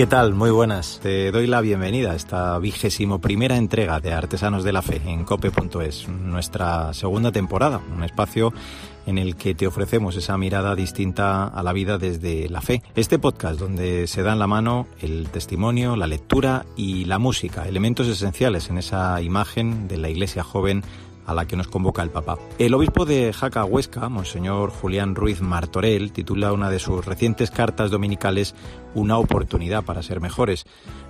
¿Qué tal? Muy buenas. Te doy la bienvenida a esta vigésimo primera entrega de Artesanos de la Fe en cope.es, nuestra segunda temporada, un espacio en el que te ofrecemos esa mirada distinta a la vida desde la fe. Este podcast donde se da en la mano el testimonio, la lectura y la música, elementos esenciales en esa imagen de la iglesia joven a la que nos convoca el Papa. El obispo de Jaca Huesca, Monseñor Julián Ruiz Martorell, titula una de sus recientes cartas dominicales Una oportunidad para ser mejores.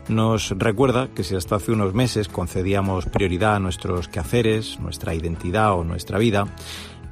Nos recuerda que si hasta hace unos meses concedíamos prioridad a nuestros quehaceres, nuestra identidad o nuestra vida,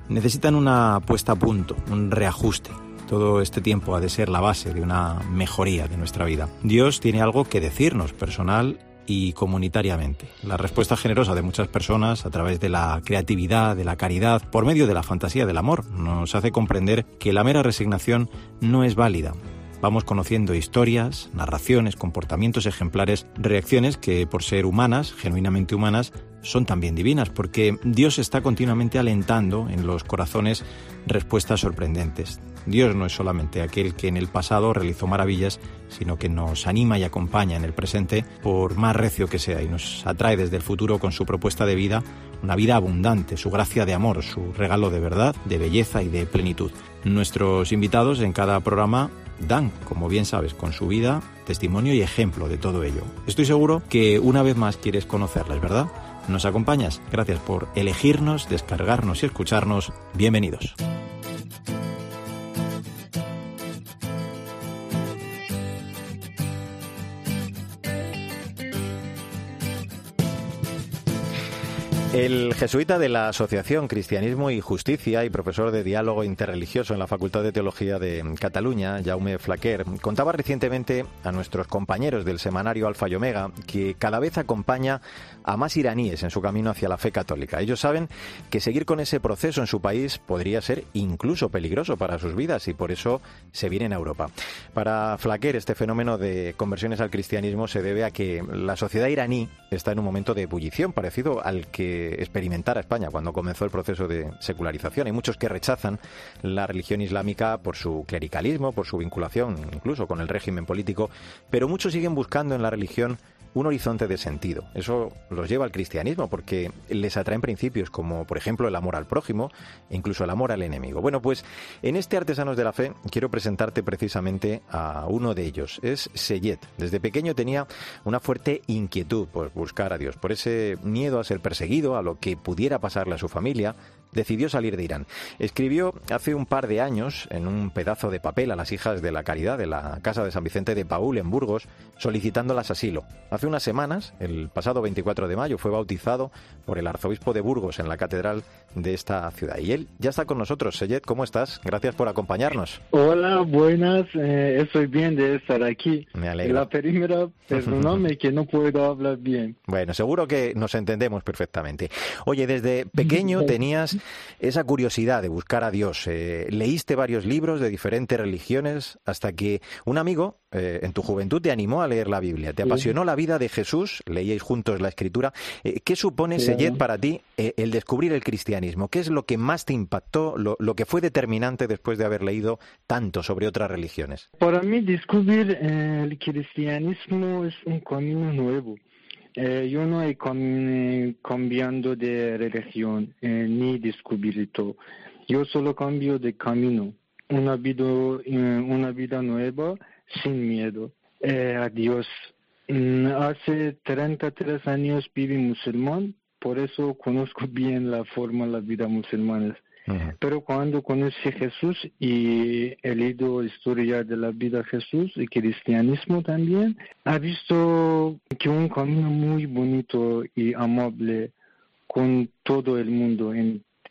necesitan una puesta a punto, un reajuste. Todo este tiempo ha de ser la base de una mejoría de nuestra vida. Dios tiene algo que decirnos personal y comunitariamente. La respuesta generosa de muchas personas a través de la creatividad, de la caridad, por medio de la fantasía del amor, nos hace comprender que la mera resignación no es válida. Vamos conociendo historias, narraciones, comportamientos ejemplares, reacciones que por ser humanas, genuinamente humanas, son también divinas, porque Dios está continuamente alentando en los corazones respuestas sorprendentes. Dios no es solamente aquel que en el pasado realizó maravillas, sino que nos anima y acompaña en el presente por más recio que sea y nos atrae desde el futuro con su propuesta de vida, una vida abundante, su gracia de amor, su regalo de verdad, de belleza y de plenitud. Nuestros invitados en cada programa dan, como bien sabes, con su vida, testimonio y ejemplo de todo ello. Estoy seguro que una vez más quieres conocerles, ¿verdad? ¿Nos acompañas? Gracias por elegirnos, descargarnos y escucharnos. Bienvenidos. El jesuita de la Asociación Cristianismo y Justicia y profesor de diálogo interreligioso en la Facultad de Teología de Cataluña, Jaume Flaquer, contaba recientemente a nuestros compañeros del semanario Alfa y Omega que cada vez acompaña a más iraníes en su camino hacia la fe católica. Ellos saben que seguir con ese proceso en su país podría ser incluso peligroso para sus vidas y por eso se vienen a Europa. Para Flaquer, este fenómeno de conversiones al cristianismo se debe a que la sociedad iraní está en un momento de ebullición parecido al que experimentar a España cuando comenzó el proceso de secularización. Hay muchos que rechazan la religión islámica por su clericalismo, por su vinculación incluso con el régimen político, pero muchos siguen buscando en la religión un horizonte de sentido. Eso los lleva al cristianismo porque les atraen principios como, por ejemplo, el amor al prójimo e incluso el amor al enemigo. Bueno, pues en este Artesanos de la Fe quiero presentarte precisamente a uno de ellos. Es Seyed. Desde pequeño tenía una fuerte inquietud por buscar a Dios, por ese miedo a ser perseguido, a lo que pudiera pasarle a su familia, decidió salir de Irán. Escribió hace un par de años en un pedazo de papel a las hijas de la caridad de la Casa de San Vicente de Paul en Burgos, solicitándolas asilo. Hace unas semanas, el pasado 24 de mayo, fue bautizado por el arzobispo de Burgos en la catedral de esta ciudad. Y él ya está con nosotros. Seyed, ¿cómo estás? Gracias por acompañarnos. Hola, buenas. Eh, estoy bien de estar aquí. Me alegro. La primera, perdóname que no puedo hablar bien. Bueno, seguro que nos entendemos perfectamente. Oye, desde pequeño tenías esa curiosidad de buscar a Dios. Eh, leíste varios libros de diferentes religiones hasta que un amigo eh, en tu juventud te animó a leer la Biblia. Te apasionó la vida de Jesús, leíais juntos la Escritura. Eh, ¿Qué supone, Seyed, para ti el descubrir el cristianismo? ¿Qué es lo que más te impactó, lo, lo, que fue determinante después de haber leído tanto sobre otras religiones? Para mí, descubrir el cristianismo es un camino nuevo. Eh, yo no he cambiado de religión eh, ni descubierto. Yo solo cambio de camino. Una vida, eh, una vida nueva sin miedo a Dios. Mm, hace 33 años viví musulmán, por eso conozco bien la forma de la vida musulmana. Pero cuando conocí a Jesús y he leído historia de la vida de Jesús y cristianismo también, he visto que un camino muy bonito y amable con todo el mundo.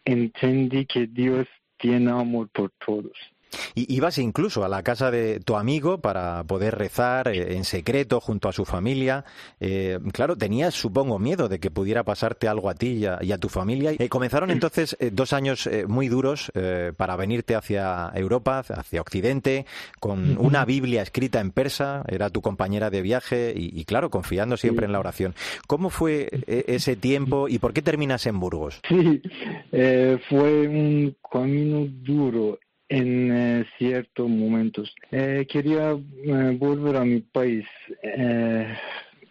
entendí que Dios tiene amor por todos. Y ibas incluso a la casa de tu amigo para poder rezar eh, en secreto junto a su familia. Eh, claro, tenías, supongo, miedo de que pudiera pasarte algo a ti y a, tu familia. Y comenzaron entonces dos años muy duros para venirte hacia Europa, hacia Occidente, con una Biblia escrita en persa. Era tu compañera de viaje y, claro, confiando siempre en la oración. ¿Cómo fue ese tiempo y por qué terminas en Burgos? Sí, fue un camino duro en eh, ciertos momentos. Eh, quería eh, volver a mi país.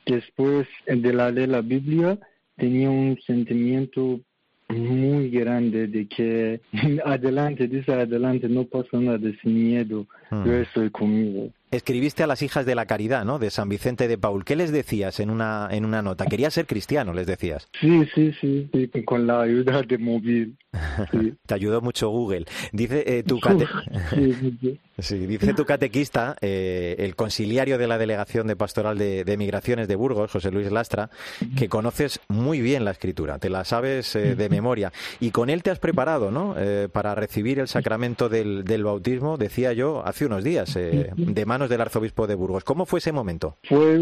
después de la de la Biblia, tenía un sentimiento muy grande de que adelante, dice adelante, no pasa nada sin miedo, yo estoy conmigo. Escribiste a las hijas de la caridad, ¿no? De San Vicente de Paul. ¿Qué les decías en una, en una nota? Quería ser cristiano, les decías. Sí, sí, sí, con la ayuda de móvil. Te ayudó mucho Google. Dice eh, tu cate... sí, dice tu catequista, eh, el conciliario de la Delegación de Pastoral de, Migraciones de Burgos, José Luis Lastra, que conoces muy bien la escritura, te la sabes eh, de memoria. Y con él te has preparado, ¿no? para recibir el sacramento del, del, bautismo, decía yo, hace unos días, de manos del arzobispo de Burgos. ¿Cómo fue ese momento? Fue,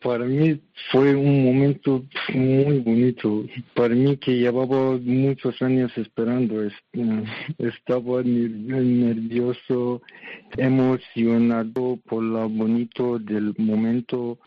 para mí, fue un momento muy bonito. Para mí que llevaba muchos años esperando. Estaba nervioso, emocionado por lo bonito del momento.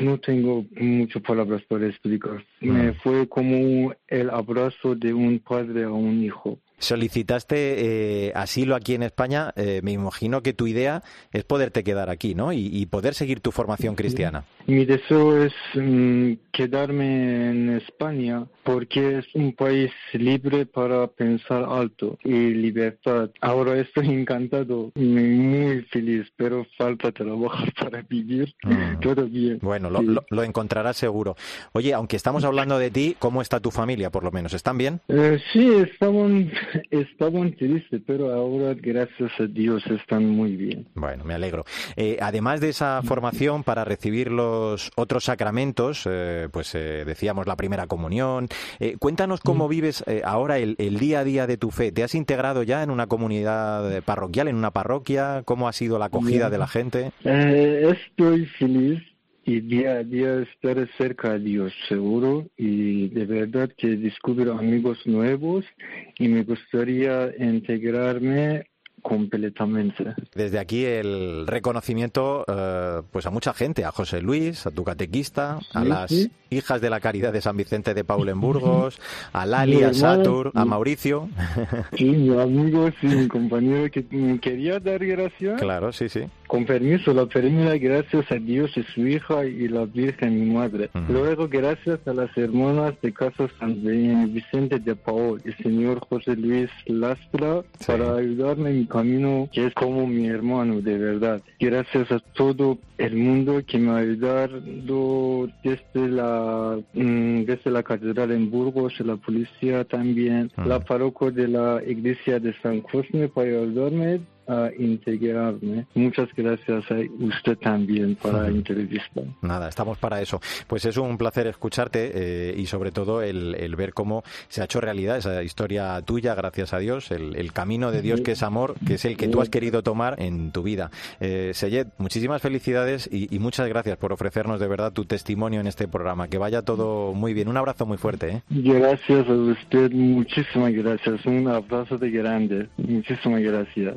No tengo muchas palabras para explicar. Me fue como el abrazo de un padre a un hijo. Solicitaste eh, asilo aquí en España. Eh, me imagino que tu idea es poderte quedar aquí, ¿no? Y, poder seguir tu formación cristiana. Mi deseo es mm, quedarme en España porque es un país libre para pensar alto y libertad. Ahora estoy encantado, muy feliz, pero falta trabajar para vivir. Mm. Todo bien. Bueno, lo, encontrarás seguro. Oye, aunque estamos hablando de ti, ¿cómo está tu familia, por lo menos? ¿Están bien? Eh, sí, estaban Estaban tristes, pero ahora, gracias a Dios, están muy bien. Bueno, me alegro. Eh, además de esa formación para recibir los otros sacramentos, eh, pues eh, decíamos la primera comunión, cuéntanos cómo vives ahora el, día a día de tu fe. ¿Te has integrado ya en una comunidad parroquial, en una parroquia? ¿Cómo ha sido la acogida de la gente? estoy feliz y día a día estar cerca de Dios, seguro, y de verdad que descubro amigos nuevos y me gustaría integrarme completamente. Desde aquí el reconocimiento eh, pues a mucha gente, a José Luis, a tu catequista, a las hijas de la caridad de San Vicente de Paul en Burgos, a Lali, a Satur, a Mauricio. Sí, mi amigo, sí, mi compañero que me quería dar gracias. Claro, sí, sí. Con permiso, la primera gracias a Dios y su hija y la Virgen, mi madre. Luego, gracias a las hermanas de Casa San Vicente de Paul y señor José Luis Lastra para ayudarme en mi camino, que es como mi hermano, de verdad. Gracias a todo el mundo que me ha ayudado desde la, mm, desde la catedral en Burgos, la policía también, la parroquia de la iglesia de San Cosme para ayudarme a integrarme. Muchas gracias a usted también para la entrevista. Nada, estamos para eso. Pues es un placer escucharte eh, y sobre todo el, ver cómo se ha hecho realidad esa historia tuya, gracias a Dios, el, camino de Dios que es amor, que es el que tú has querido tomar en tu vida. Eh, Seyed, muchísimas felicidades y, y, muchas gracias por ofrecernos de verdad tu testimonio en este programa. Que vaya todo muy bien. Un abrazo muy fuerte. ¿eh? Gracias a usted, muchísimas gracias. Un abrazo de grande. Muchísimas gracias.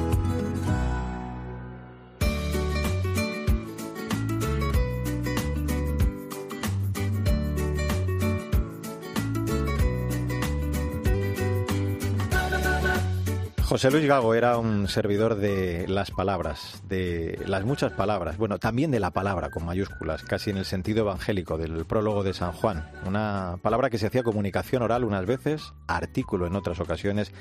José Luis Gago era un servidor de las palabras, de las muchas palabras, bueno, también de la palabra con mayúsculas, casi en el sentido evangélico del prólogo de San Juan. Una palabra que se hacía comunicación oral unas veces, artículo en otras ocasiones,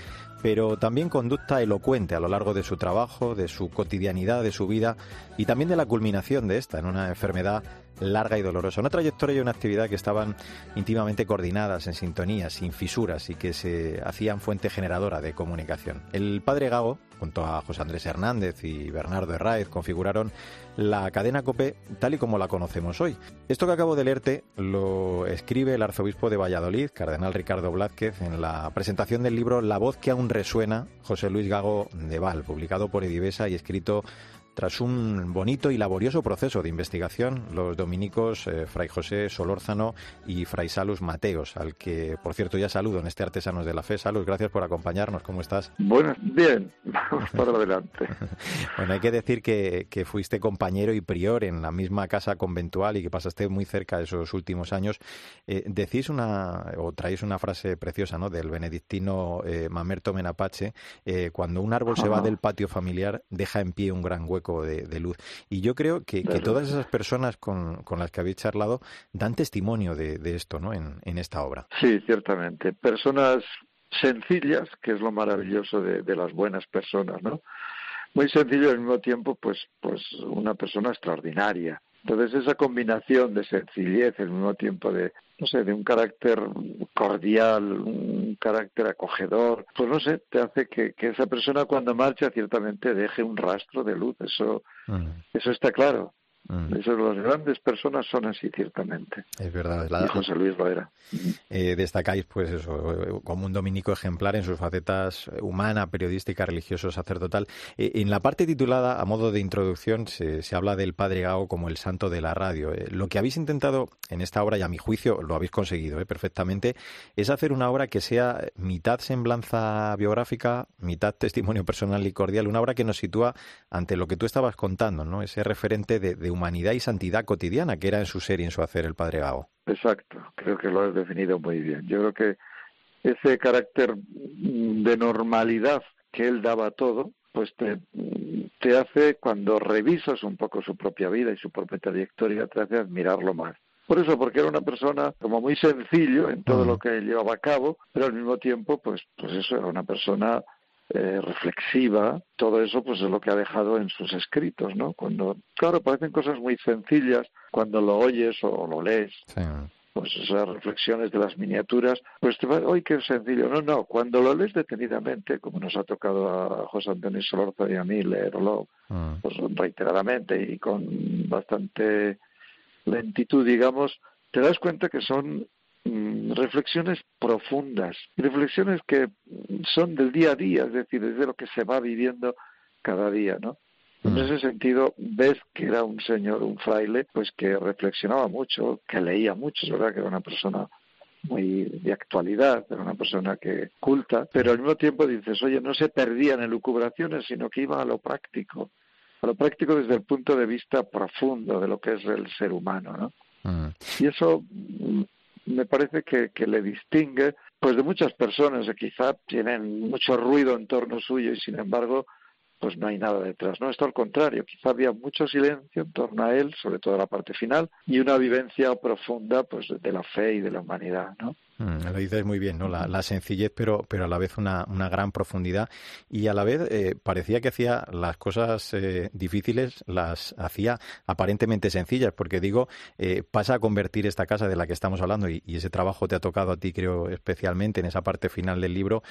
pero también conducta elocuente a lo largo de su trabajo, de su cotidianidad, de su vida y también de la culminación de esta en una enfermedad larga y dolorosa. Una trayectoria y una actividad que estaban íntimamente coordinadas, en sintonía, sin fisuras y que se hacían fuente generadora de comunicación. El padre Gago, junto a José Andrés Hernández y Bernardo Herráez, configuraron la cadena COPE tal y como la conocemos hoy. Esto que acabo de leerte lo escribe el arzobispo de Valladolid, cardenal Ricardo Blázquez, en la presentación del libro La voz que aún resuena, José Luis Gago de Val, publicado por Edivesa y escrito tras un bonito y laborioso proceso de investigación, los dominicos eh, Fray José Solórzano y Fray Salus Mateos, al que, por cierto, ya saludo en este Artesanos de la Fe. Salus, gracias por acompañarnos. ¿Cómo estás? Bueno, bien, vamos para adelante. bueno, hay que decir que, que, fuiste compañero y prior en la misma casa conventual y que pasaste muy cerca de esos últimos años. Eh, decís una, o traéis una frase preciosa, ¿no?, del benedictino eh, Mamerto Menapache, eh, cuando un árbol se va del patio familiar, deja en pie un gran hueco de, luz. Y yo creo que, todas esas personas con, las que habéis charlado dan testimonio de, esto, ¿no? En, esta obra. Sí, ciertamente. Personas sencillas, que es lo maravilloso de, las buenas personas, ¿no? Muy sencillo y al mismo tiempo, pues, pues una persona extraordinaria. Entonces esa combinación de sencillez, al mismo tiempo de, no sé, de un carácter cordial, un carácter acogedor, pues no sé, te hace que, que esa persona cuando marcha ciertamente deje un rastro de luz, eso, eso está claro. Mm. Eso, las grandes personas son así, ciertamente. Es verdad. La, José Luis lo era. Eh, destacáis, pues eso, como un dominico ejemplar en sus facetas humana, periodística, religioso, sacerdotal. Eh, en la parte titulada, a modo de introducción, se, habla del Padre Gao como el santo de la radio. Eh, lo que habéis intentado en esta obra, y a mi juicio lo habéis conseguido perfectamente, es hacer una obra que sea mitad semblanza biográfica, mitad testimonio personal y cordial, una obra que nos sitúa ante lo que tú estabas contando, ¿no? Ese referente de, de humanidad y santidad cotidiana que era en su ser y en su hacer el Padre Gao. Exacto, creo que lo has definido muy bien. Yo creo que ese carácter de normalidad que él daba a todo, pues te, te hace, cuando revisas un poco su propia vida y su propia trayectoria, te hace admirarlo más. Por eso, porque era una persona como muy sencillo en todo lo que llevaba a cabo, pero al mismo tiempo, pues, pues eso, era una persona eh, reflexiva, todo eso pues es lo que ha dejado en sus escritos, ¿no? Cuando, claro, parecen cosas muy sencillas cuando lo oyes o lo lees. Pues esas reflexiones de las miniaturas, pues te va, ¡ay, qué sencillo! No, no, cuando lo lees detenidamente, como nos ha tocado a José Antonio Solorza y a mí leerlo, mm. pues reiteradamente y con bastante lentitud, digamos, te das cuenta que son reflexiones profundas, reflexiones que son del día a día, es decir, desde lo que se va viviendo cada día, ¿no? En mm. ese sentido, ves que era un señor, un fraile, pues que reflexionaba mucho, que leía mucho, es verdad que era una persona muy de actualidad, era una persona que culta, pero al mismo tiempo dices, oye, no se perdían en lucubraciones, sino que iba a lo práctico, a lo práctico desde el punto de vista profundo de lo que es el ser humano, ¿no? Mm. Y eso me parece que, que le distingue pues de muchas personas que quizá tienen mucho ruido en torno suyo y sin embargo pues no hay nada detrás, ¿no? Esto al contrario, quizá había mucho silencio en torno a él, sobre todo la parte final, y una vivencia profunda pues de la fe y de la humanidad, ¿no? Mm, lo dices muy bien, ¿no? La, sencillez, pero, pero a la vez una, una gran profundidad. Y a la vez eh, parecía que hacía las cosas eh, difíciles, las hacía aparentemente sencillas, porque digo, eh, pasa a convertir esta casa de la que estamos hablando, y, ese trabajo te ha tocado a ti, creo, especialmente en esa parte final del libro,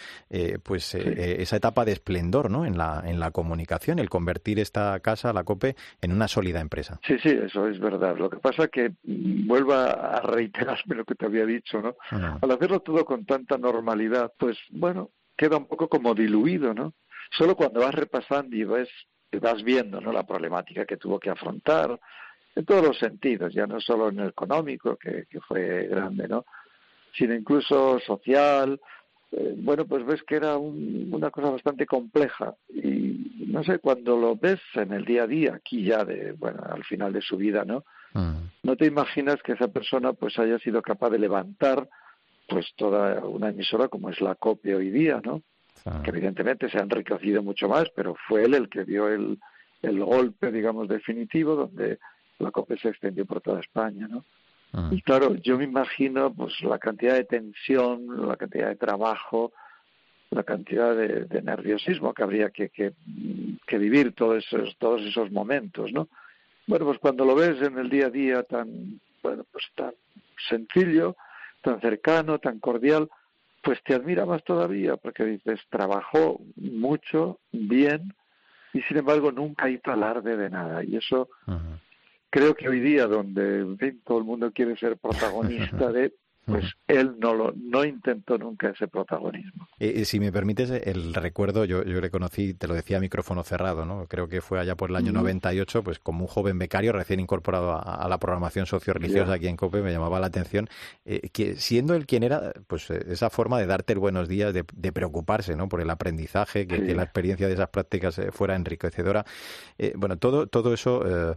pues esa etapa de esplendor, ¿no? En la, en la comunicación, el convertir esta casa, la COPE, en una sólida empresa. Sí, sí, eso es verdad. Lo que pasa es que mm, vuelva a reiterarme lo que te había dicho, ¿no? Al hacerlo todo con tanta normalidad, pues bueno, queda un poco como diluido, ¿no? Solo cuando vas repasando y ves, vas viendo, ¿no? La problemática que tuvo que afrontar en todos los sentidos, ya no solo en el económico, que, fue grande, ¿no? Sino incluso social, eh, bueno, pues ves que era una cosa bastante compleja y no sé, cuando lo ves en el día a día, aquí ya de, bueno, al final de su vida, ¿no? Mm. No te imaginas que esa persona pues haya sido capaz de levantar pues toda una emisora como es la COPE hoy día, ¿no? Que evidentemente se ha enriquecido mucho más, pero fue él el que dio el, el golpe, digamos, definitivo, donde la COPE se extendió por toda España, ¿no? Ah. Y claro, yo me imagino pues la cantidad de tensión, la cantidad de trabajo, la cantidad de, nerviosismo que habría que, que, que, vivir todos esos, todos esos momentos, ¿no? bueno, pues cuando lo ves en el día a día tan, bueno, pues tan sencillo, tan cercano, tan cordial, pues te admira más todavía, porque dices, trabajó mucho, bien, y sin embargo nunca hizo alarde de nada. Y eso creo que hoy día, donde todo el mundo quiere ser protagonista de, pues él no lo no intentó nunca ese protagonismo. Eh, si me permites el recuerdo, yo, yo le conocí, te lo decía a micrófono cerrado, ¿no? Creo que fue allá por el año 98, pues como un joven becario recién incorporado a, la programación socio-religiosa aquí en COPE, me llamaba la atención eh, que siendo él quien era, pues eh, esa forma de darte el buenos días, de, preocuparse, ¿no? Por el aprendizaje, que, que, la experiencia de esas prácticas fuera enriquecedora. bueno, todo, todo eso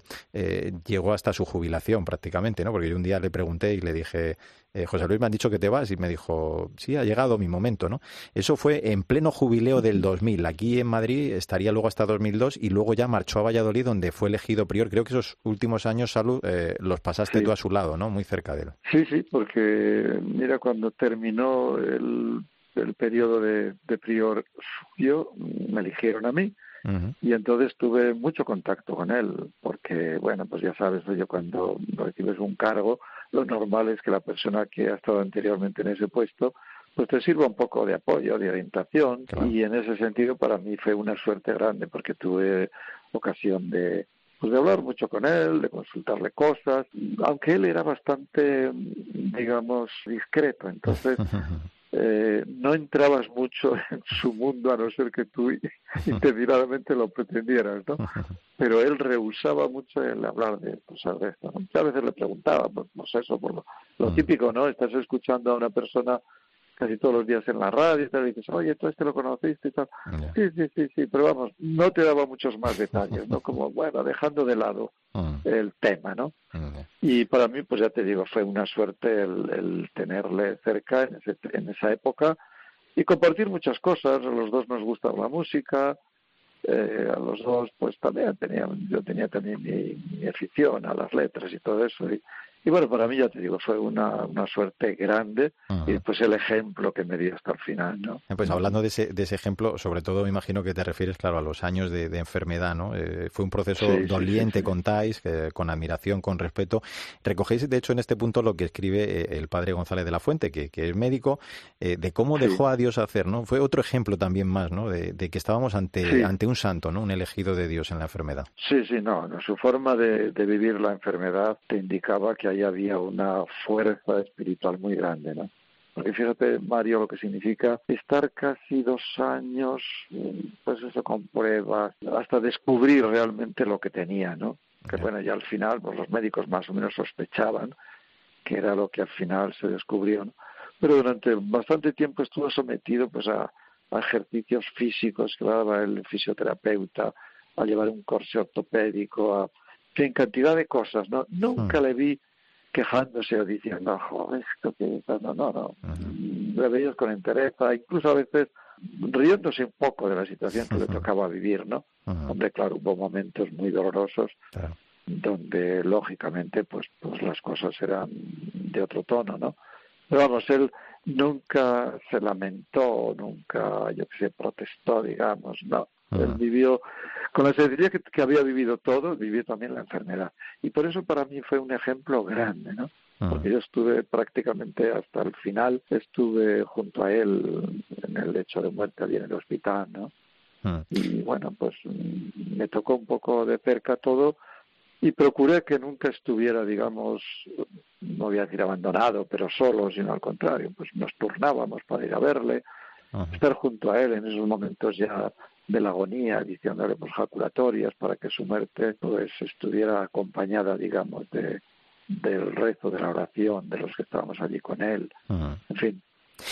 llegó hasta su jubilación prácticamente, ¿no? Porque yo un día le pregunté y le dije, eh, José Luis me han dicho que te vas y me dijo, sí, ha llegado mi momento, ¿no? Eso fue en pleno jubileo del 2000. Aquí en Madrid estaría luego hasta 2002 y luego ya marchó a Valladolid donde fue elegido prior. Creo que esos últimos años, Salud, eh, los pasaste tú a su lado, ¿no? Muy cerca de él. Sí, sí, porque mira, cuando terminó el, el periodo de, de prior suyo, me eligieron a mí. Y entonces tuve mucho contacto con él, porque, bueno, pues ya sabes, yo cuando recibes un cargo, lo normal es que la persona que ha estado anteriormente en ese puesto pues te sirva un poco de apoyo, de orientación y en ese sentido para mí fue una suerte grande porque tuve ocasión de pues de hablar mucho con él, de consultarle cosas, aunque él era bastante digamos discreto, entonces eh, no entrabas mucho en su mundo a no ser que tú intencionadamente lo pretendieras, ¿no? Pero él rehusaba mucho el hablar de cosas de esto. Muchas veces le preguntaba, pues, pues eso, por lo, mm. típico, ¿no? Estás escuchando a una persona casi todos los días en la radio y tal, y dices, oye, tú este lo conociste y tal. Sí, sí, sí, sí, pero vamos, no te daba muchos más detalles, ¿no? Como, bueno, dejando de lado mm. el tema, ¿no? Mm, y para mí, pues ya te digo, fue una suerte el, tenerle cerca en, ese, en esa época y compartir muchas cosas. A los dos nos gusta la música, eh, a los dos, pues también tenía, yo tenía también mi, mi, afición a las letras y todo eso. Y, y bueno, para mí ya te digo, fue una, una suerte grande y pues el ejemplo que me dio hasta el final, ¿no? Eh, pues hablando de ese, de ese ejemplo, sobre todo me imagino que te refieres, claro, a los años de, enfermedad, ¿no? Eh, fue un proceso doliente, contáis, con admiración, con respeto. Recogéis, de hecho, en este punto lo que escribe eh, el padre González de la Fuente, que, que es médico, de cómo dejó a Dios hacer, ¿no? Fue otro ejemplo también más, ¿no? De, que estábamos ante, ante un santo, ¿no? Un elegido de Dios en la enfermedad. Sí, sí, no, su forma de, de vivir la enfermedad te indicaba que ahí había una fuerza espiritual muy grande, ¿no? Porque fíjate, Mario, lo que significa estar casi dos años, pues eso, con pruebas, hasta descubrir realmente lo que tenía, ¿no? Que bueno, ya al final, pues los médicos más o menos sospechaban que era lo que al final se descubrió, ¿no? Pero durante bastante tiempo estuvo sometido, pues, a, ejercicios físicos que daba el fisioterapeuta, a llevar un corse ortopédico, a en cantidad de cosas, ¿no? Nunca le vi quejándose o diciendo, joder, esto que no, no, no. Uh con interés, incluso a veces riéndose un poco de la situación que le tocaba vivir, ¿no? Hombre, claro, hubo momentos muy dolorosos donde lógicamente pues, pues las cosas eran de otro tono, ¿no? Pero vamos, él nunca se lamentó, nunca, yo que sé, protestó, digamos, no. Él vivió con la sencillez que, había vivido todo, vivió también la enfermedad. Y por eso para mí fue un ejemplo grande, ¿no? Porque yo estuve prácticamente hasta el final, estuve junto a él en el lecho de muerte allí en el hospital, ¿no? Y bueno, pues me tocó un poco de cerca todo y procuré que nunca estuviera, digamos, no voy a decir abandonado, pero solo, sino al contrario, pues nos turnábamos para ir a verle, estar junto a él en esos momentos ya de la agonía, diciéndole pues jaculatorias para que su muerte pues estuviera acompañada, digamos, de del rezo, de la oración, de los que estábamos allí con él. En fin,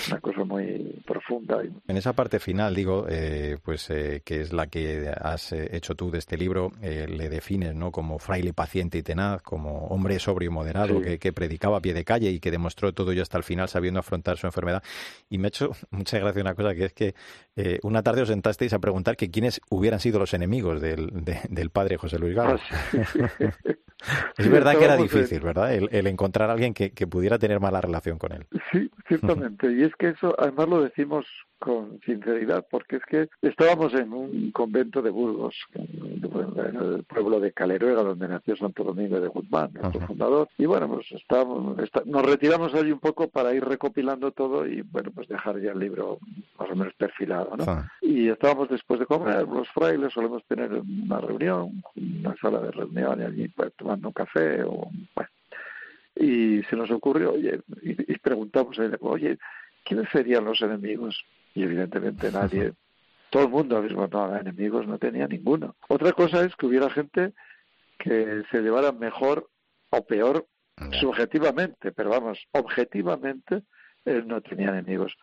una cosa muy profunda. En esa parte final, digo, eh, pues eh, que es la que has eh, hecho tú de este libro, le defines ¿no? como fraile paciente y tenaz, como hombre sobrio y moderado, que, predicaba a pie de calle y que demostró todo ello hasta el final sabiendo afrontar su enfermedad. Y me ha hecho mucha gracia una cosa, que es que una tarde os sentasteis a preguntar que quiénes hubieran sido los enemigos del, del padre José Luis Galo. Ah, es verdad que era difícil, ¿verdad? El, encontrar a alguien que, que pudiera tener mala relación con él. Sí, ciertamente. Y es que eso, además lo decimos con sinceridad, porque es que estábamos en un convento de Burgos, en el pueblo de Caleruega, donde nació Santo Domingo de Guzmán, nuestro fundador. Y bueno, pues estábamos, nos retiramos allí un poco para ir recopilando todo y bueno, pues dejar ya el libro más o menos perfilado, ¿no? Ah. Y estábamos después de comer, los frailes solemos tener una reunión, una sala de reunión y allí pues, tomando un café o bueno, y se nos ocurrió, oye, y, preguntamos, oye, ¿quiénes serían los enemigos? Y evidentemente nadie, todo el mundo mismo no, enemigos no tenía ninguno. Otra cosa es que hubiera gente que se llevara mejor o peor subjetivamente, pero vamos, objetivamente él no tenía enemigos.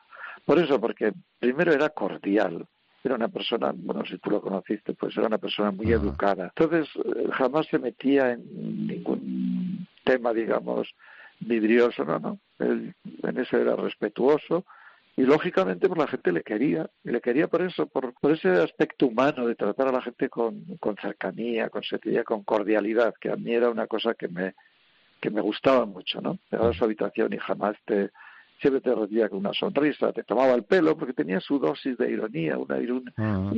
Por eso, porque primero era cordial, era una persona, bueno, si tú lo conociste, pues era una persona muy educada. Entonces, eh, jamás se metía en ningún tema, digamos, vidrioso, no, no. Él en eso era respetuoso y lógicamente pues la gente le quería, y le quería por eso, por, por ese aspecto humano de tratar a la gente con, con cercanía, con sencillez, con cordialidad, que a mí era una cosa que me, que me gustaba mucho, ¿no? Llegaba a su habitación y jamás te, siempre te recibía con una sonrisa, te tomaba el pelo porque tenía su dosis de ironía, una, ah.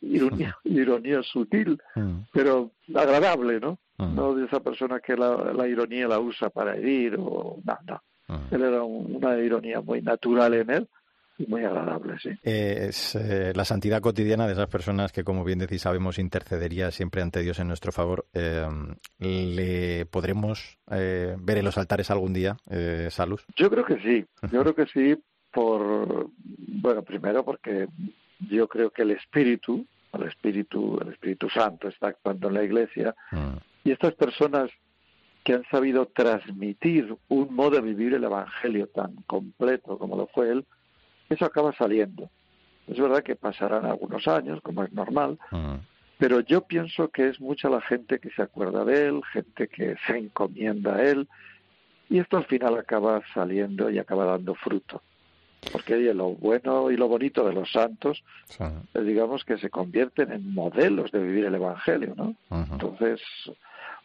ironía, ironía, sutil, ah. pero agradable, ¿no? Ah. No de esa persona que la, la, ironía la usa para herir o no, no. Él era una ironía muy natural en él muy agradable, sí. Es eh, la santidad cotidiana de esas personas que, como bien decís, sabemos intercedería siempre ante Dios en nuestro favor. Eh, ¿Le podremos eh, ver en los altares algún día, Salus? Yo creo que sí, yo creo que sí, por, bueno, primero porque yo creo que el Espíritu, el Espíritu, el Espíritu Santo está actuando en la Iglesia mm. y estas personas que han sabido transmitir un modo de vivir el Evangelio tan completo como lo fue él, eso acaba saliendo. Es verdad que pasarán algunos años, como es normal, mm. pero yo pienso que es mucha la gente que se acuerda de él, gente que se encomienda a él, y esto al final acaba saliendo y acaba dando fruto. Porque lo bueno y lo bonito de los santos es, digamos, que se convierten en modelos de vivir el Evangelio, ¿no? Entonces,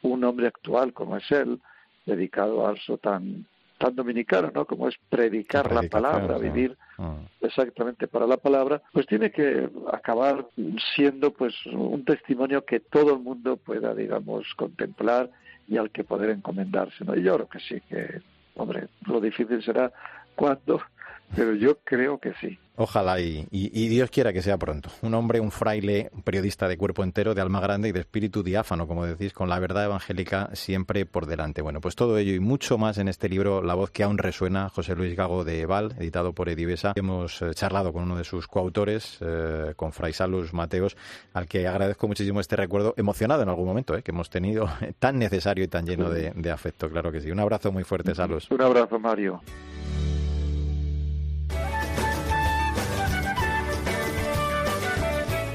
un hombre actual como es él, dedicado a eso tan tan dominicano, ¿no? Como es predicar la palabra, vivir ah. exactamente para la palabra, pues tiene que acabar siendo pues un testimonio que todo el mundo pueda, digamos, contemplar y al que poder encomendarse, ¿no? Y yo creo que sí, que, hombre, lo difícil será cuando, pero yo creo que sí. Ojalá y, Dios quiera que sea pronto. Un hombre, un fraile, un periodista de cuerpo entero, de alma grande y de espíritu diáfano, como decís, con la verdad evangélica siempre por delante. Bueno, pues todo ello y mucho más en este libro, La voz que aún resuena, José Luis Gago de Val, editado por Edivesa. Hemos eh, charlado con uno de sus coautores, eh, con Fray Salus Mateos, al que agradezco muchísimo este recuerdo emocionado en algún momento eh, que hemos tenido, tan necesario y tan lleno de, de afecto, claro que sí. Un abrazo muy fuerte, Salus. Un abrazo, Mario.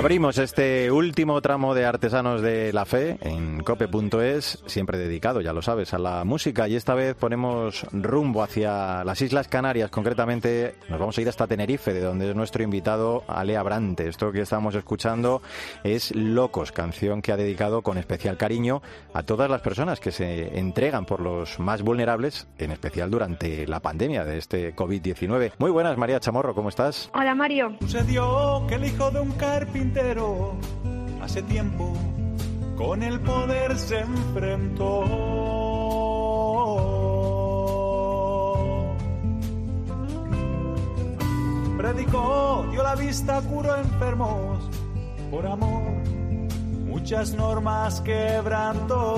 Abrimos este último tramo de Artesanos de la Fe en cope.es, siempre dedicado, ya lo sabes, a la música y esta vez ponemos rumbo hacia las Islas Canarias, concretamente nos vamos a ir hasta Tenerife, de donde es nuestro invitado Alea Brante. Esto que estamos escuchando es Locos, canción que ha dedicado con especial cariño a todas las personas que se entregan por los más vulnerables, en especial durante la pandemia de este COVID-19. Muy buenas, María Chamorro, ¿cómo estás? Hola, Mario. Sucedió que el hijo de un carpintero hace tiempo con el poder se enfrentó. Predicó, dio la vista, curó enfermos, por amor, muchas normas quebrantó.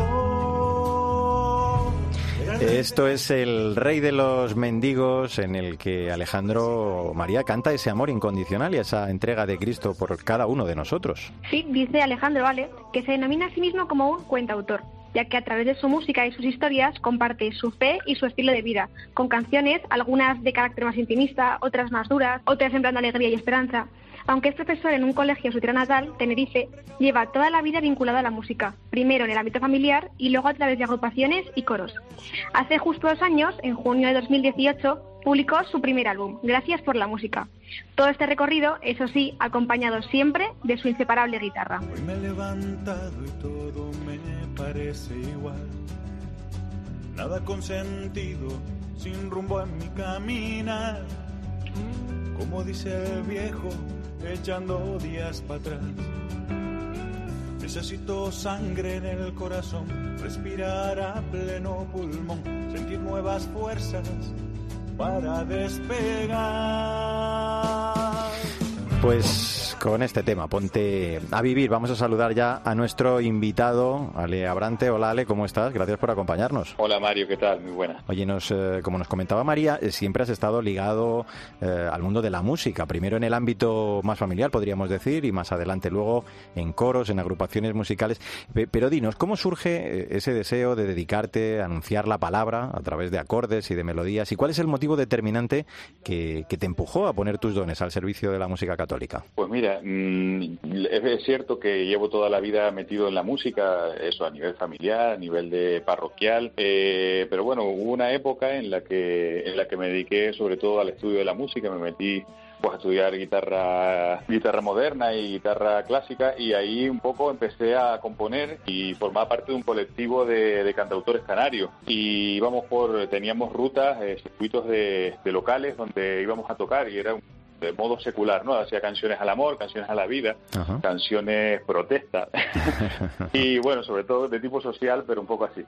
Esto es el Rey de los Mendigos en el que Alejandro María canta ese amor incondicional y esa entrega de Cristo por cada uno de nosotros. Sí, dice Alejandro Vale que se denomina a sí mismo como un cuentautor ya que a través de su música y sus historias comparte su fe y su estilo de vida, con canciones, algunas de carácter más intimista, otras más duras, otras de alegría y esperanza. Aunque es profesor en un colegio su tierra natal, Tenerife, lleva toda la vida vinculado a la música, primero en el ámbito familiar y luego a través de agrupaciones y coros. Hace justo dos años, en junio de 2018, publicó su primer álbum, Gracias por la música. Todo este recorrido, eso sí, acompañado siempre de su inseparable guitarra. Hoy me he levantado y todo me parece igual. Nada con sentido, sin rumbo en mi caminar. Como dice el viejo, echando días para atrás. Necesito sangre en el corazón, respirar a pleno pulmón, sentir nuevas fuerzas para despegar. Pues con este tema, ponte a vivir. Vamos a saludar ya a nuestro invitado, Ale Abrante. Hola Ale, ¿cómo estás? Gracias por acompañarnos. Hola Mario, ¿qué tal? Muy buena. Oye, nos, eh, como nos comentaba María, eh, siempre has estado ligado eh, al mundo de la música. Primero en el ámbito más familiar, podríamos decir, y más adelante luego en coros, en agrupaciones musicales. Pe- Pero dinos, ¿cómo surge ese deseo de dedicarte a anunciar la palabra a través de acordes y de melodías? ¿Y cuál es el motivo determinante que, que te empujó a poner tus dones al servicio de la música católica? Pues mira, mm, es, cierto que llevo toda la vida metido en la música, eso a nivel familiar, a nivel de parroquial, eh, pero bueno, hubo una época en la que en la que me dediqué sobre todo al estudio de la música, me metí pues a estudiar guitarra guitarra moderna y guitarra clásica y ahí un poco empecé a componer y formaba parte de un colectivo de, de cantautores canarios. Y íbamos por teníamos rutas eh, circuitos de, de locales donde íbamos a tocar y era un de modo secular, ¿no? Hacía canciones al amor, canciones a la vida, Ajá. canciones protesta y bueno, sobre todo de tipo social, pero un poco así.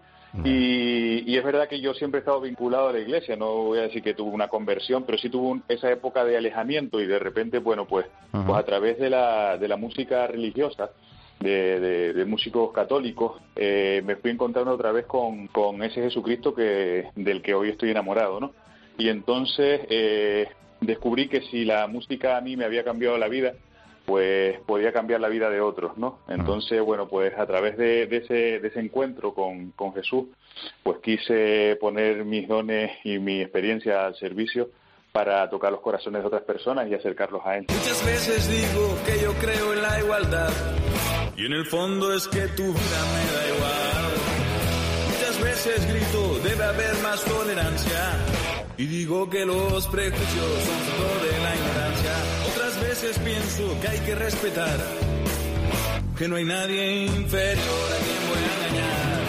Y, y es verdad que yo siempre he estado vinculado a la iglesia, no voy a decir que tuve una conversión, pero sí tuve un- esa época de alejamiento y de repente, bueno, pues, Ajá. pues a través de la, de la música religiosa, de, de- de músicos católicos, eh, me fui encontrando otra vez con, con ese Jesucristo que del que hoy estoy enamorado, ¿no? Y entonces eh, descubrí que si la música a mí me había cambiado la vida, pues podía cambiar la vida de otros, ¿no? Entonces, bueno, pues a través de, de ese, de ese encuentro con, con Jesús, pues quise poner mis dones y mi experiencia al servicio para tocar los corazones de otras personas y acercarlos a Él. Muchas veces digo que yo creo en la igualdad y en el fondo es que tu vida me da igual. Muchas veces grito debe haber más tolerancia y digo que los prejuicios son fruto de la ignorancia. Otras veces pienso que hay que respetar que no hay nadie inferior a quien voy a engañar.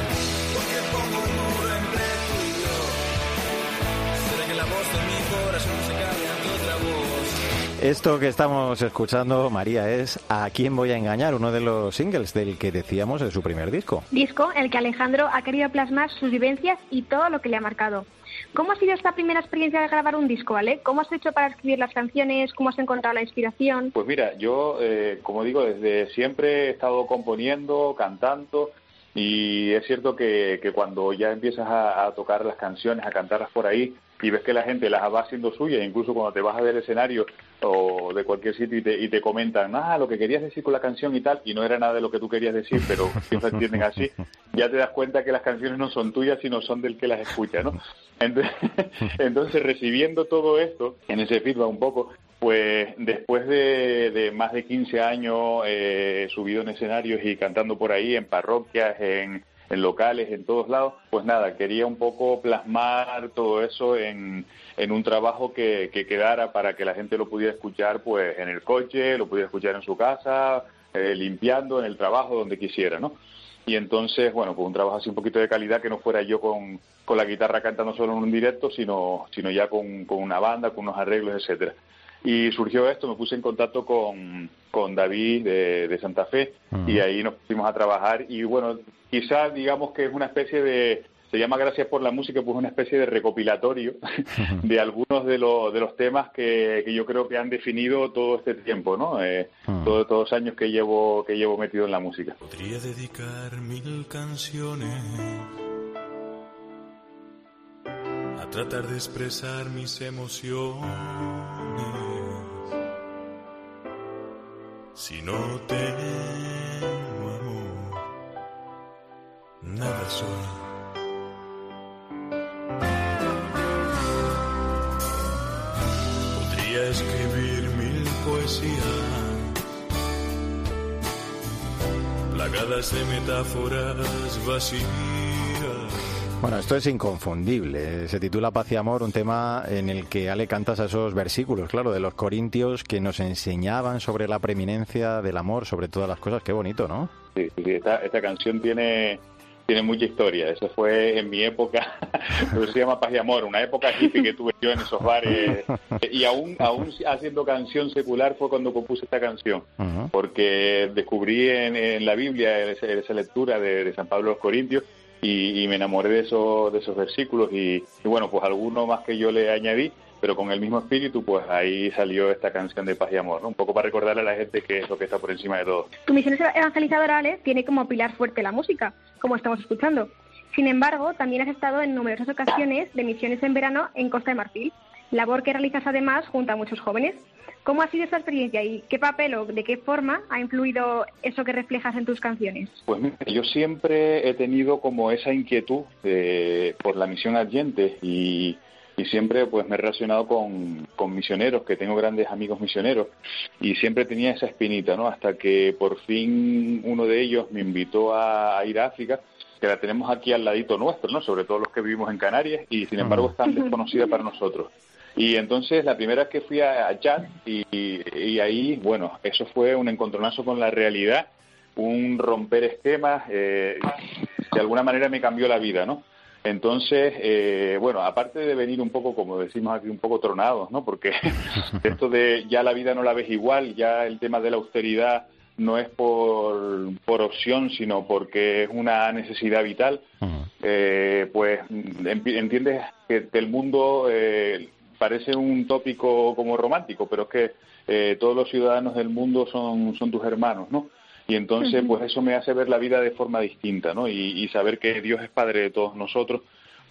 Porque pongo un muro entre tú y yo. Será que la voz de mi corazón se calle ante otra voz. Esto que estamos escuchando, María, es ¿A quién voy a engañar? Uno de los singles del que decíamos en su primer disco. Disco en el que Alejandro ha querido plasmar sus vivencias y todo lo que le ha marcado. ¿Cómo ha sido esta primera experiencia de grabar un disco, Ale? ¿Cómo has hecho para escribir las canciones? ¿Cómo has encontrado la inspiración? Pues mira, yo, eh, como digo, desde siempre he estado componiendo, cantando, y es cierto que, que cuando ya empiezas a, a tocar las canciones, a cantarlas por ahí, y ves que la gente las va haciendo suyas, incluso cuando te bajas del escenario o de cualquier sitio y te, y te comentan, ah, lo que querías decir con la canción y tal, y no era nada de lo que tú querías decir, pero siempre entienden así, ya te das cuenta que las canciones no son tuyas, sino son del que las escucha, ¿no? Entonces, entonces recibiendo todo esto, en ese feedback un poco, pues después de, de más de 15 años eh, subido en escenarios y cantando por ahí, en parroquias, en, en locales, en todos lados, pues nada, quería un poco plasmar todo eso en, en un trabajo que, que quedara para que la gente lo pudiera escuchar pues en el coche, lo pudiera escuchar en su casa, eh, limpiando, en el trabajo, donde quisiera, ¿no? Y entonces, bueno, pues un trabajo así un poquito de calidad que no fuera yo con, con la guitarra cantando solo en un directo, sino, sino ya con, con una banda, con unos arreglos, etcétera. Y surgió esto, me puse en contacto con, con David de, de Santa Fe y ahí nos pusimos a trabajar y bueno, quizás digamos que es una especie de, se llama Gracias por la música, pues una especie de recopilatorio de algunos de, los de los temas que, que yo creo que han definido todo este tiempo, ¿no? Eh, todos estos años que llevo, que llevo metido en la música. Podría dedicar mil canciones a tratar de expresar mis emociones. Si no tengo amor, nada soy. escribir mil poesías, plagadas de metáforas vacías. Bueno, esto es inconfundible. Se titula Paz y Amor, un tema en el que Ale cantas a esos versículos, claro, de los corintios que nos enseñaban sobre la preeminencia del amor, sobre todas las cosas. Qué bonito, ¿no? Sí, sí esta, esta canción tiene tiene mucha historia. Eso fue en mi época, se llama Paz y Amor, una época hippie que tuve yo en esos bares. Y aún, aún haciendo canción secular fue cuando compuse esta canción, porque descubrí en, la Biblia esa, lectura de, San Pablo los Corintios y, me enamoré de esos, de esos versículos y, bueno, pues alguno más que yo le añadí pero con el mismo espíritu, pues ahí salió esta canción de paz y amor, ¿no? Un poco para recordarle a la gente que es lo que está por encima de todo. Tu misión evangelizadora, tiene como pilar fuerte la música, como estamos escuchando. Sin embargo, también has estado en numerosas ocasiones de misiones en verano en Costa de Marfil, labor que realizas además junto a muchos jóvenes. ¿Cómo ha sido esa experiencia y qué papel o de qué forma ha influido eso que reflejas en tus canciones? Pues mira, yo siempre he tenido como esa inquietud por la misión adyente y y siempre pues me he relacionado con, misioneros, que tengo grandes amigos misioneros y siempre tenía esa espinita, ¿no? Hasta que por fin uno de ellos me invitó a, ir a África, que la tenemos aquí al ladito nuestro, ¿no? Sobre todo los que vivimos en Canarias y sin embargo es tan desconocida para nosotros. Y entonces la primera vez que fui a, Chad y, y, ahí, bueno, eso fue un encontronazo con la realidad, un romper esquemas, eh, de alguna manera me cambió la vida, ¿no? Entonces, eh, bueno, aparte de venir un poco, como decimos aquí, un poco tronados, ¿no? Porque esto de ya la vida no la ves igual, ya el tema de la austeridad no es por, por opción, sino porque es una necesidad vital, eh, pues entiendes que el mundo eh, parece un tópico como romántico, pero es que todos los ciudadanos del mundo son, son tus hermanos, ¿no? Y entonces, pues eso me hace ver la vida de forma distinta, ¿no? Y, saber que Dios es Padre de todos nosotros,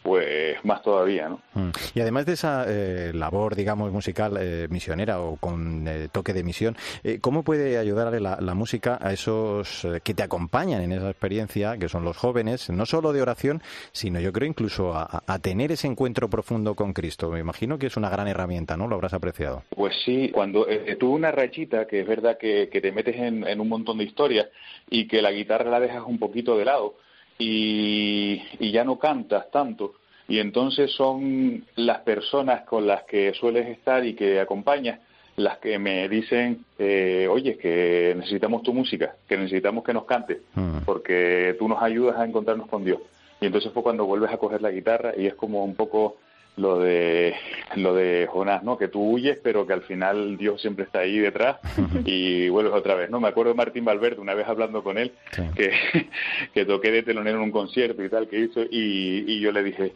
pues más todavía, ¿no? Mm. Y además de esa eh, labor, digamos, musical eh, misionera o con eh, toque de misión, ¿cómo puede ayudarle la, música a esos que te acompañan en esa experiencia, que son los jóvenes, no solo de oración, sino yo creo incluso a, tener ese encuentro profundo con Cristo? Me imagino que es una gran herramienta, ¿no? Lo habrás apreciado. Pues sí, cuando tuve una rachita, que es verdad que, te metes en, en un montón de historias y que la guitarra la dejas un poquito de lado, y, ya no cantas tanto. Y entonces son las personas con las que sueles estar y que acompañas las que me dicen, eh, oye, que necesitamos tu música, que necesitamos que nos cantes, mm. porque tú nos ayudas a encontrarnos con Dios. Y entonces fue cuando vuelves a coger la guitarra y es como un poco lo de lo de Jonás, ¿no? Que tú huyes, pero que al final Dios siempre está ahí detrás y vuelves otra vez, ¿no? Me acuerdo de Martín Valverde una vez hablando con él que, que toqué de telonero en un concierto y tal que hizo y, y yo le dije,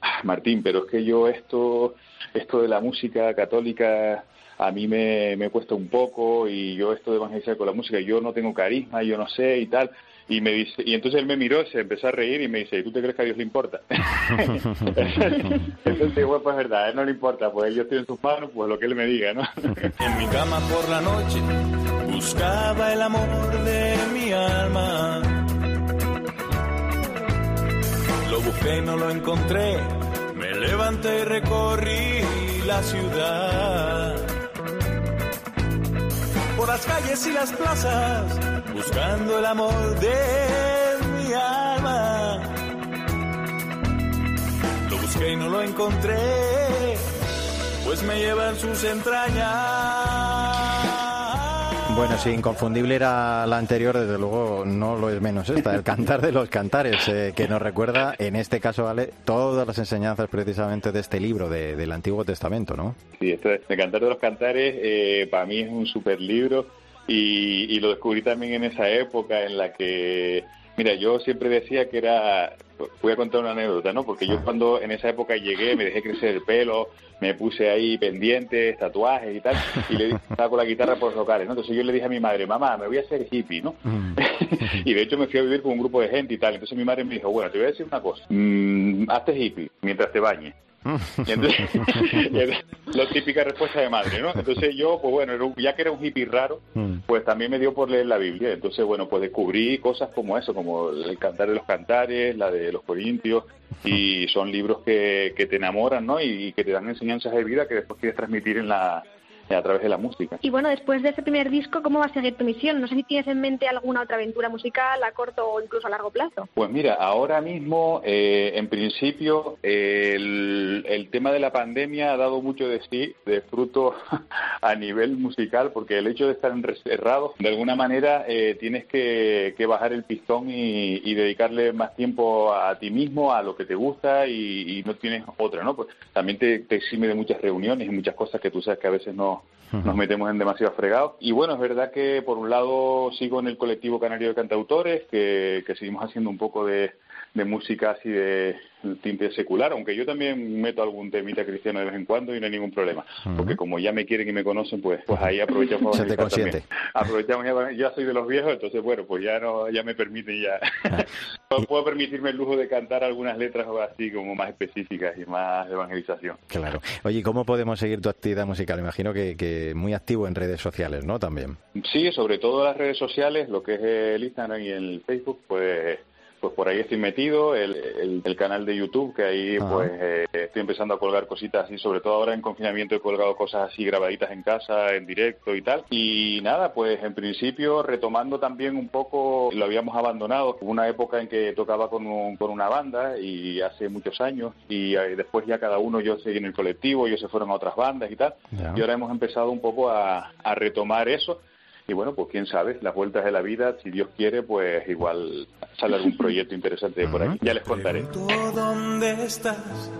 ah, Martín, pero es que yo esto esto de la música católica a mí me, me cuesta un poco y yo esto de evangelizar con la música, yo no tengo carisma, yo no sé y tal. Y me dice, y entonces él me miró, se empezó a reír y me dice, ¿y tú te crees que a Dios le importa? entonces, bueno, pues es verdad, a él no le importa, pues yo estoy en sus manos, pues lo que él me diga, ¿no? en mi cama por la noche buscaba el amor de mi alma. Lo busqué no lo encontré, me levanté y recorrí la ciudad. Por las calles y las plazas buscando el amor de mi alma. Lo busqué y no lo encontré, pues me llevan sus entrañas. Bueno, sí, inconfundible era la anterior, desde luego no lo es menos esta, el cantar de los cantares, eh, que nos recuerda, en este caso, vale, todas las enseñanzas precisamente de este libro del Antiguo Testamento, ¿no? Sí, esto de cantar de los cantares eh, para mí es un super libro y, lo descubrí también en esa época en la que, mira, yo siempre decía que era, voy a contar una anécdota, ¿no? Porque yo cuando en esa época llegué, me dejé crecer el pelo, me puse ahí pendientes, tatuajes y tal, y le estaba con la guitarra por los locales, ¿no? Entonces yo le dije a mi madre, mamá, me voy a hacer hippie, ¿no? Mm. y de hecho me fui a vivir con un grupo de gente y tal. Entonces mi madre me dijo, bueno, te voy a decir una cosa, mm, hazte hippie mientras te bañes. Y entonces, la típica respuesta de madre, ¿no? Entonces yo, pues bueno, ya que era un hippie raro, mm. pues también me dio por leer la Biblia. Entonces, bueno, pues descubrí cosas como eso, como el Cantar de los Cantares, la de los Corintios, y son libros que, que te enamoran, ¿no? Y, que te dan enseñanzas de vida que después quieres transmitir en la, a través de la música. Y bueno, después de ese primer disco, ¿cómo va a seguir tu misión? No sé si tienes en mente alguna otra aventura musical a corto o incluso a largo plazo. Pues mira, ahora mismo, eh, en principio, el, el, tema de la pandemia ha dado mucho de sí, de fruto a nivel musical, porque el hecho de estar encerrado, de alguna manera, eh, tienes que, que, bajar el pistón y, y, dedicarle más tiempo a ti mismo, a lo que te gusta y, y no tienes otra, ¿no? Pues también te, te exime de muchas reuniones y muchas cosas que tú sabes que a veces no nos metemos en demasiado fregado. Y bueno, es verdad que por un lado sigo en el colectivo canario de cantautores, que, que seguimos haciendo un poco de, de música así de tinte secular, aunque yo también meto algún temita cristiano de vez en cuando y no hay ningún problema, uh -huh. porque como ya me quieren y me conocen, pues pues ahí aprovechamos Se te. Aprovechamos ya, ya, soy de los viejos, entonces bueno, pues ya no ya me permiten ya puedo permitirme el lujo de cantar algunas letras así como más específicas y más de evangelización. Claro. Oye, ¿cómo podemos seguir tu actividad musical? Imagino que, que muy activo en redes sociales, ¿no? También. Sí, sobre todo las redes sociales, lo que es el Instagram y el Facebook, pues pues por ahí estoy metido, el, el, el canal de YouTube, que ahí Ajá. pues eh, estoy empezando a colgar cositas así, sobre todo ahora en confinamiento he colgado cosas así grabaditas en casa, en directo y tal. Y nada, pues en principio retomando también un poco, lo habíamos abandonado, hubo una época en que tocaba con, un, con una banda y hace muchos años y después ya cada uno yo seguí en el colectivo, ellos se fueron a otras bandas y tal. Y ahora hemos empezado un poco a, a retomar eso y bueno, pues quién sabe, las vueltas de la vida, si Dios quiere, pues igual sale algún proyecto interesante por ahí. Ya les contaré. ¿Dónde estás?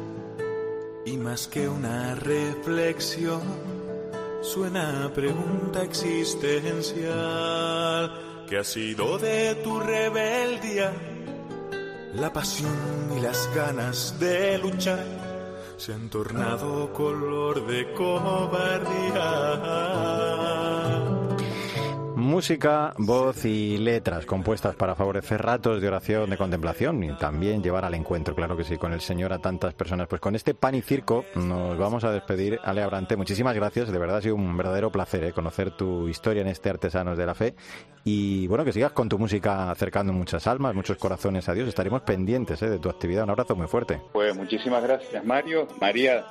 Y más que una reflexión, suena pregunta existencial. ¿Qué ha sido de tu rebeldía? La pasión y las ganas de luchar se han tornado color de cobardía. Música, voz y letras compuestas para favorecer ratos de oración, de contemplación y también llevar al encuentro, claro que sí, con el Señor a tantas personas. Pues con este pan y circo nos vamos a despedir. Ale Abrante, muchísimas gracias. De verdad ha sido un verdadero placer ¿eh? conocer tu historia en este Artesanos de la Fe. Y bueno, que sigas con tu música acercando muchas almas, muchos corazones a Dios. Estaremos pendientes ¿eh? de tu actividad. Un abrazo muy fuerte. Pues muchísimas gracias, Mario. María,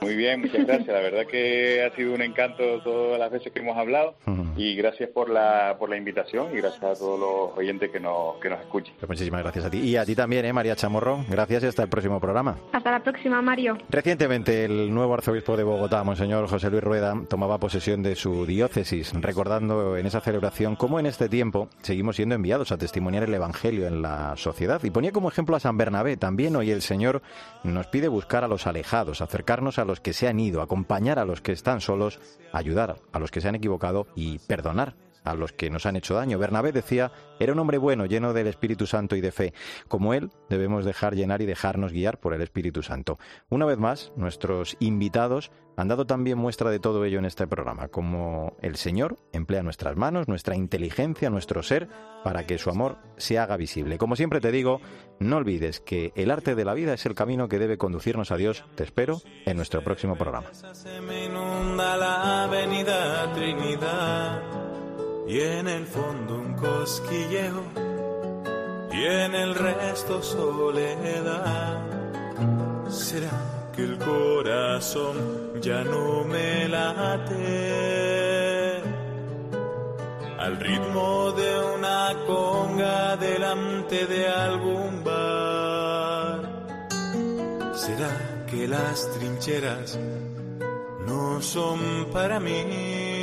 muy bien, muchas gracias. La verdad que ha sido un encanto todas las veces que hemos hablado y gracias por la, por la invitación y gracias a todos los oyentes que nos, que nos escuchen. Pues muchísimas gracias a ti. Y a ti también, ¿eh, María Chamorro. Gracias y hasta el próximo programa. Hasta la próxima, Mario. Recientemente, el nuevo arzobispo de Bogotá, Monseñor José Luis Rueda, tomaba posesión de su diócesis, recordando en esa celebración cómo en este tiempo seguimos siendo enviados a testimoniar el Evangelio en la sociedad. Y ponía como ejemplo a San Bernabé. También hoy el Señor nos pide buscar a los alejados, acercarnos a los que se han ido, acompañar a los que están solos, ayudar a los que se han equivocado y perdonar a los que nos han hecho daño. Bernabé decía, era un hombre bueno, lleno del Espíritu Santo y de fe. Como él, debemos dejar llenar y dejarnos guiar por el Espíritu Santo. Una vez más, nuestros invitados han dado también muestra de todo ello en este programa, como el Señor emplea nuestras manos, nuestra inteligencia, nuestro ser, para que su amor se haga visible. Como siempre te digo, no olvides que el arte de la vida es el camino que debe conducirnos a Dios. Te espero en nuestro próximo programa. Se me inunda la avenida Trinidad y en el fondo un cosquilleo y en el resto soledad. ¿Será que el corazón ya no me late? Al ritmo de una conga delante de algún bar. ¿Será que las trincheras no son para mí?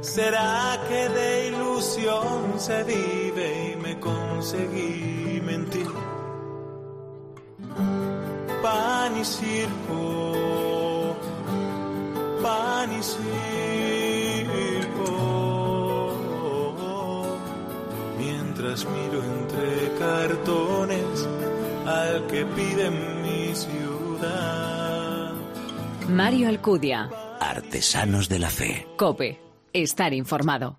¿Será que de ilusión se vive y me conseguí mentir? Pan y circo, pan y circo, mientras miro entre cartones al que pide mi ciudad. Mario Alcudia. Artesanos de la Fe. Cope estar informado.